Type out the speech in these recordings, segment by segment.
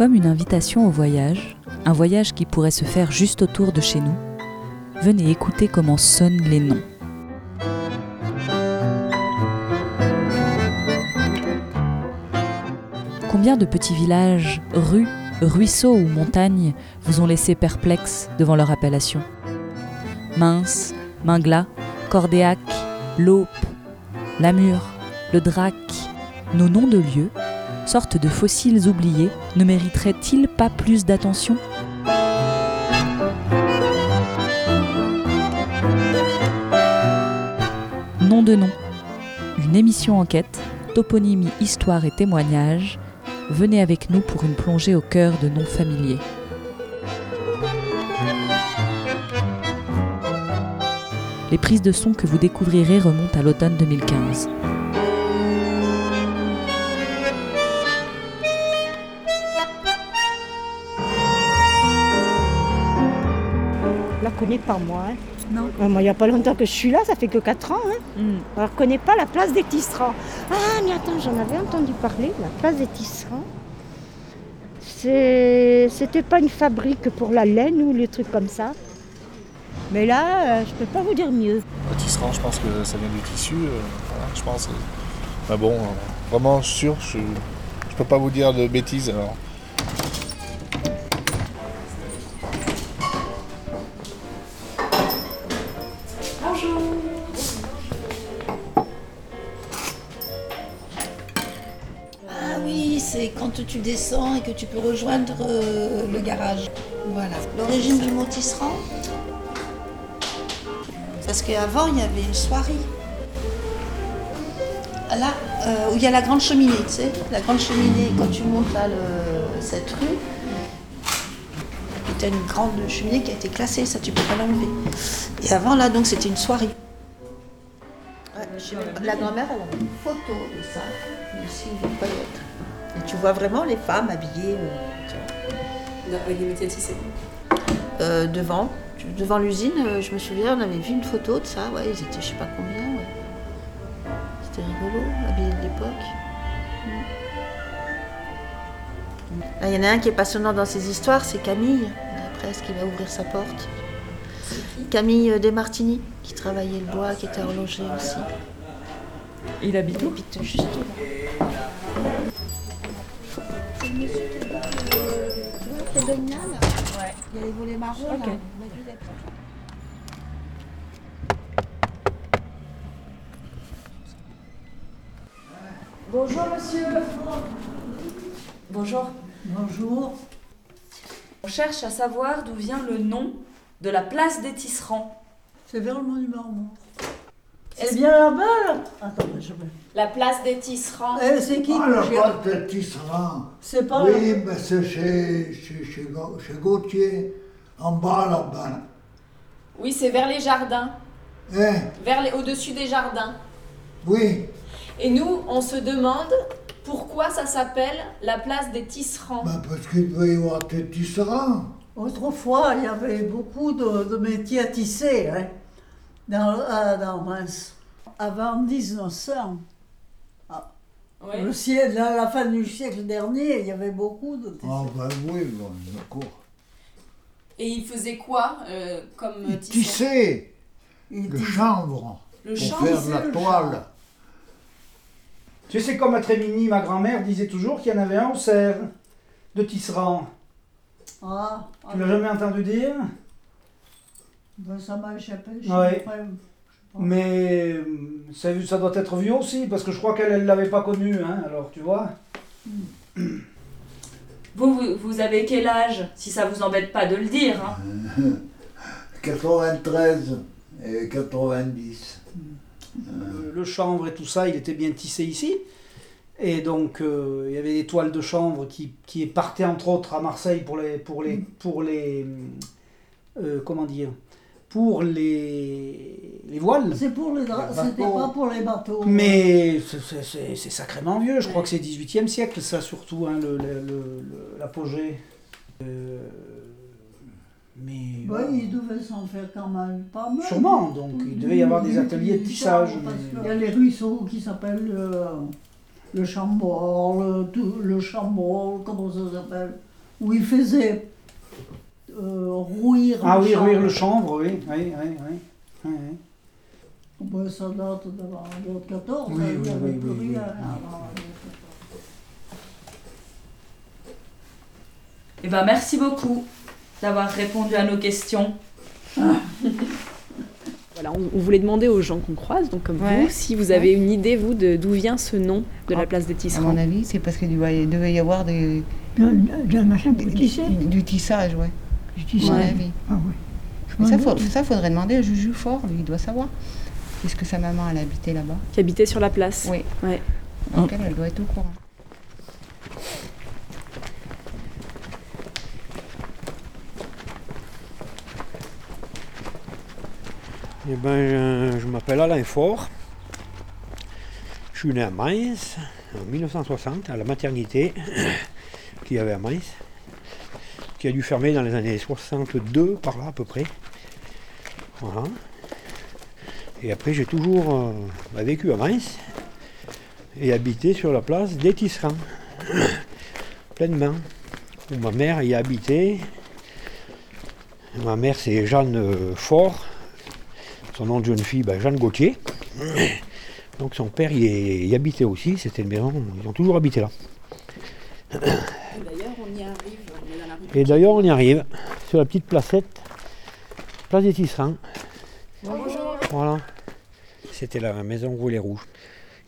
Comme une invitation au voyage, un voyage qui pourrait se faire juste autour de chez nous, venez écouter comment sonnent les noms. Combien de petits villages, rues, ruisseaux ou montagnes vous ont laissé perplexes devant leur appellation? Mince, Mingla, Cordéac, Laupe, Lamure, le Drac, nos noms de lieux, sortes de fossiles oubliés, ne mériteraient-ils pas plus d'attention? Nom de nom, une émission enquête, toponymie, histoire et témoignages, venez avec nous pour une plongée au cœur de noms familiers. Les prises de son que vous découvrirez remontent à l'automne 2015. La connais pas moi. hein. Non. Euh, moi, il n'y a pas longtemps que je suis là, ça fait que 4 ans. Hein. Hmm. Je ne connais pas la place des tisserands. Ah, mais attends, j'en avais entendu parler, la place des tisserands. C'était pas une fabrique pour la laine ou les trucs comme ça. Mais là, euh, je peux pas vous dire mieux. Le tisserand, je pense que ça vient du tissu. euh, voilà, je pense. euh. Mais bon, euh, vraiment sûr, je ne peux pas vous dire de bêtises. Alors. Tu descends et que tu peux rejoindre euh, le garage. Voilà. L'origine du mot tisserand Parce qu'avant, il y avait une soirée. Là, euh, où il y a la grande cheminée, tu sais. La grande cheminée, quand tu montes là, cette rue, as une grande cheminée qui a été classée, ça tu peux pas l'enlever. Et avant, là, donc, c'était une soirée. La grand-mère, a une photo de ça, pas y être. Et tu vois vraiment les femmes habillées euh. Avec des métiers. Euh, devant, devant l'usine. euh, je me souviens, on avait vu une photo de ça. Ouais, ils étaient je sais pas combien. ouais. C'était rigolo, habillés de l'époque. Mm. Là, Il y en a un qui est passionnant dans ces histoires, c'est Camille, la presse qui va ouvrir sa porte. Camille Desmartini, qui travaillait le bois, qui était horloger aussi. Il habite Il habite juste là. Là, tu vois, là Ouais. Il y a les volets marrons, là. Ok. On a dû l'être. Bonjour monsieur. Bonjour. Bonjour. On cherche à savoir d'où vient le nom de la place des tisserands. C'est vers le monument mort. C'est bien là-bas là Attends, je vais. La place des tisserands. Eh, c'est qui Ah, la de tisserand. C'est pas Oui, mais c'est chez, chez, chez, Ga- chez Gauthier, en bas là-bas. Oui, c'est vers les jardins, Hein vers les, au-dessus des jardins. Oui, Et nous, on se demande pourquoi ça s'appelle la place des tisserands. ben parce qu'il devait y avoir des tisserands. Autrefois, il y avait beaucoup de, de métiers à tisser hein, dans, à- dans Reims. Avant 1900, Ouais. le siècle, à la fin du siècle dernier, il y avait beaucoup de Ah ben oui, bon, d'accord. Et ils faisaient quoi euh, comme Ils tisserand tissaient Ils le chanvre Le pour chanvre, faire de la le toile. Tu sais, c'est comme à Trémini, ma grand-mère disait toujours qu'il y en avait un au cerf de tisserand. Ah, Tu l'as jamais entendu dire? Ben, ça m'a échappé. je sais pas. Mais euh, ça, ça doit être vieux aussi, parce que je crois qu'elle ne l'avait pas connu, hein, alors tu vois. Vous, vous, vous avez quel âge Si ça vous embête pas de le dire. hein. 93 et 90. Le, le chanvre et tout ça, il était bien tissé ici. Et donc, euh, il y avait des toiles de chanvre qui, qui partaient entre autres à Marseille pour les. Pour les, pour les euh, comment dire Pour les, les voiles. C'est pour les Les c'était bateaux. pas pour les bateaux. Mais c'est- sacrément vieux, je crois que c'est 18e siècle, ça surtout, hein, le- le- le- le- l'apogée. Euh, mais. Ils devaient s'en faire quand même pas mal. Sûrement, donc il devait y avoir des ateliers de tissage. mais- qu'il y a les ruisseaux qui s'appellent euh, le chambord, le, le chambord, comment ça s'appelle? Où il faisait euh, rouir Ah le oui, chanvre. ruire le chanvre, oui. oui, oui, oui. oui, oui. Ben, ça date d'avant 14, Oui, hein, il oui, n'y avait oui, plus oui, oui. rien. Eh ben, merci beaucoup d'avoir répondu à nos questions. Voilà, on, on voulait demander aux gens qu'on croise, donc comme Ouais. vous, si vous avez une idée, vous, de d'où vient ce nom de la place des À tisserands. mon avis, c'est parce qu'il devait, devait y avoir des, du, du tissage, ouais. Ah. Mais ça, faut- ça, faudrait demander à Juju Fort, lui, il doit savoir. Est-ce que sa maman, elle habitait là-bas Qui habitait sur la place. Oui. Ouais. Donc elle, elle doit être au courant. Eh ben, je, je m'appelle Alain Faure. Je suis né à Mainz en 1960, à la maternité qu'il y avait à Mainz, qui a dû fermer dans les années 62, par là à peu près. Voilà. Et après, j'ai toujours euh, bah, vécu à Mainz et habité sur la place des Tisserands, pleinement, où ma mère y a habité. Ma mère, c'est Jeanne euh, Faure. Son nom de jeune fille, ben, Jeanne Gauthier. Donc son père y, est- y habitait aussi, c'était une maison, ils ont toujours habité là. D'ailleurs, on y arrive, on est dans la rue. Et d'ailleurs on y arrive, sur la petite placette, place des Tisserands. Bonjour. Voilà. C'était la maison Roulet Rouge.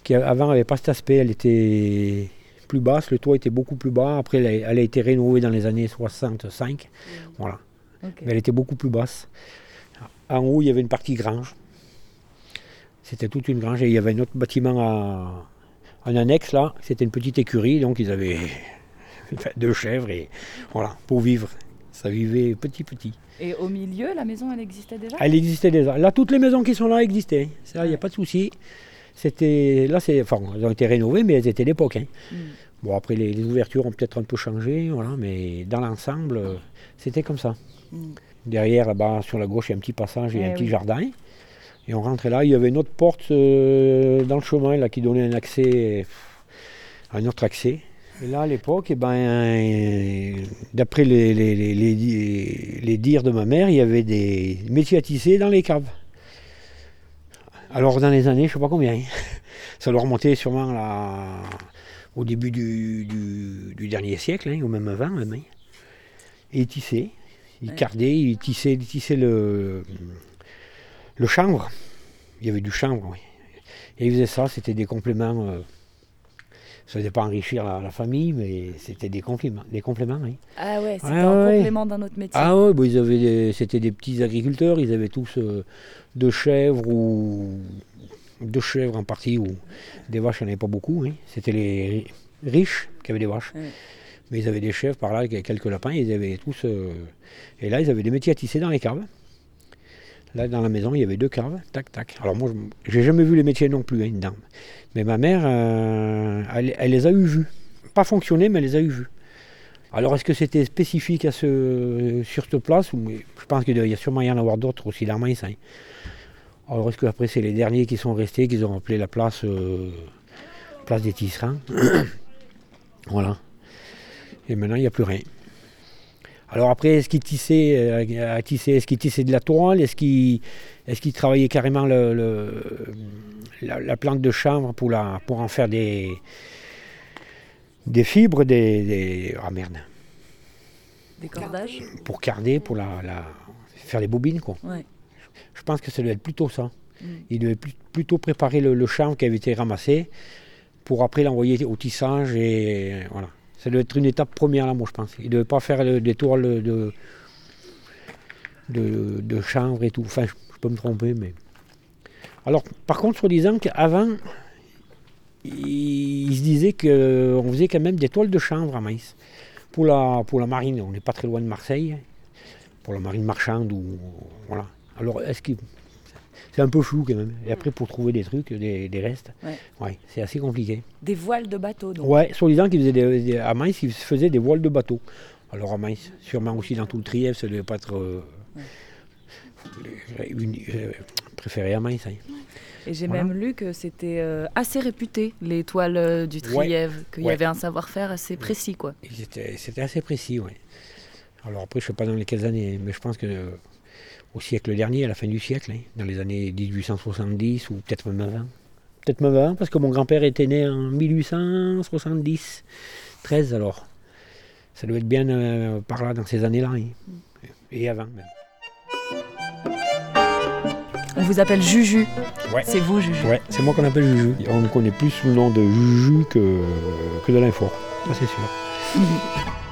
Qui avant n'avait pas cet aspect, elle était plus basse, le toit était beaucoup plus bas. Après elle a, elle a été rénovée dans les années 65. Voilà. Ok. Mais elle était beaucoup plus basse. En haut, il y avait une partie grange. C'était toute une grange et il y avait un autre bâtiment à- en annexe là. C'était une petite écurie, donc ils avaient deux chèvres et voilà, pour vivre. Ça vivait petit petit. Et au milieu, la maison, elle existait déjà? Elle existait déjà. Là, toutes les maisons qui sont là existaient. Ça, il n'y a pas de souci. C'était là, c'est, enfin, elles ont été rénovées, mais elles étaient d'époque. hein. Mm. Bon, après, les, les ouvertures ont peut-être un peu changé, voilà, mais dans l'ensemble, euh, c'était comme ça. Mm. Derrière, là-bas, sur la gauche, il y a un petit passage et Eh un petit jardin. Et on rentrait là, il y avait une autre porte euh, dans le chemin là, qui donnait un accès, un autre accès. Et là, à l'époque, eh ben, euh, d'après les, les, les, les- dires de ma mère, il y avait des métiers à tisser dans les caves. Alors, dans les années, je ne sais pas combien, hein. ça doit remonter sûrement là, au début du, du- du dernier siècle, hein, ou même avant. Même, hein. Et ils tissaient, ils cardaient, ils tissaient, ils tissaient le, le chanvre. Il y avait du chanvre, oui. Et ils faisaient ça, c'était des compléments. euh, ça ne faisait pas enrichir la, la famille, mais c'était des compléments. Des compléments oui. Ah ouais, c'était Ouais, un ouais. complément d'un autre métier. Ah ouais, bah, ils avaient c'était des petits agriculteurs, ils avaient tous euh, deux chèvres ou deux chèvres en partie, ou des vaches, il n'y en avait pas beaucoup. hein. C'était les ri- riches qui avaient des vaches. Ouais. Mais ils avaient des chèvres par là, quelques lapins, ils avaient tous. euh, et là, ils avaient des métiers à tisser dans les caves. Là, dans la maison, il y avait deux caves, tac, tac. Alors moi, j'ai jamais vu les métiers non plus, hein, dedans. Mais ma mère, euh, elle, les a eu vus. Pas fonctionner, mais elle les a eu vus. Alors, est-ce que c'était spécifique à ce, sur cette place Je pense qu'il y a sûrement y en avoir d'autres aussi Mainz. hein. Alors, est-ce qu'après, c'est les derniers qui sont restés, qu'ils ont appelé la place, euh, place des tisserands? Voilà. Et maintenant, il n'y a plus rien. Alors après, est-ce qu'il tissait, euh, à tisser, est-ce qu'il tissait de la toile Est-ce qu'il est travaillait carrément le, le- la, la plante de chanvre pour, la, pour en faire des, des fibres, des, des- Ah merde, Des cordages? Pour carder, pour la, la- faire les bobines quoi. Ouais. Je pense que ça devait être plutôt ça. Mm. Il devait plutôt préparer le, le chanvre qui avait été ramassé pour après l'envoyer au tissage et voilà. Ça doit être une étape première là, moi je pense. Il ne devait pas faire des toiles de, de, chanvre et tout. Enfin, je, peux me tromper, mais. Alors, par contre, soi-disant qu'avant, il, se disait qu'on faisait quand même des toiles de chanvre à Maïs. Pour la, pour la marine, on n'est pas très loin de Marseille. Pour la marine marchande ou. Voilà. Alors, est-ce que. C'est un peu flou quand même. Et après, pour trouver des trucs, des, des restes, Ouais. ouais, c'est assez compliqué. Des voiles de bateau, donc. Ouais, soi-disant qu'ils faisaient des, des- à Mainz, ils faisaient des voiles de bateau. Alors à Mainz, sûrement aussi dans tout le Trièvre, ça ne devait pas être euh, une- euh, préféré à Mainz. hein. Et j'ai Voilà. même lu que c'était euh, assez réputé, les toiles du Ouais. Trièvre, qu'il y avait un savoir-faire assez précis, quoi. C'était assez précis, oui. Alors après, je ne sais pas dans lesquelles années, mais je pense que au siècle dernier, à la fin du siècle, hein, dans les années 1870 ou peut-être même avant. Peut-être même avant, parce que mon grand-père était né en 1870, 13 alors. Ça doit être bien euh, par là, dans ces années-là. hein. Et avant même. On vous appelle Juju. Ouais. C'est vous, Juju. Ouais, c'est moi qu'on appelle Juju. On me connaît plus sous le nom de Juju que, que de l'info. Ça, c'est sûr.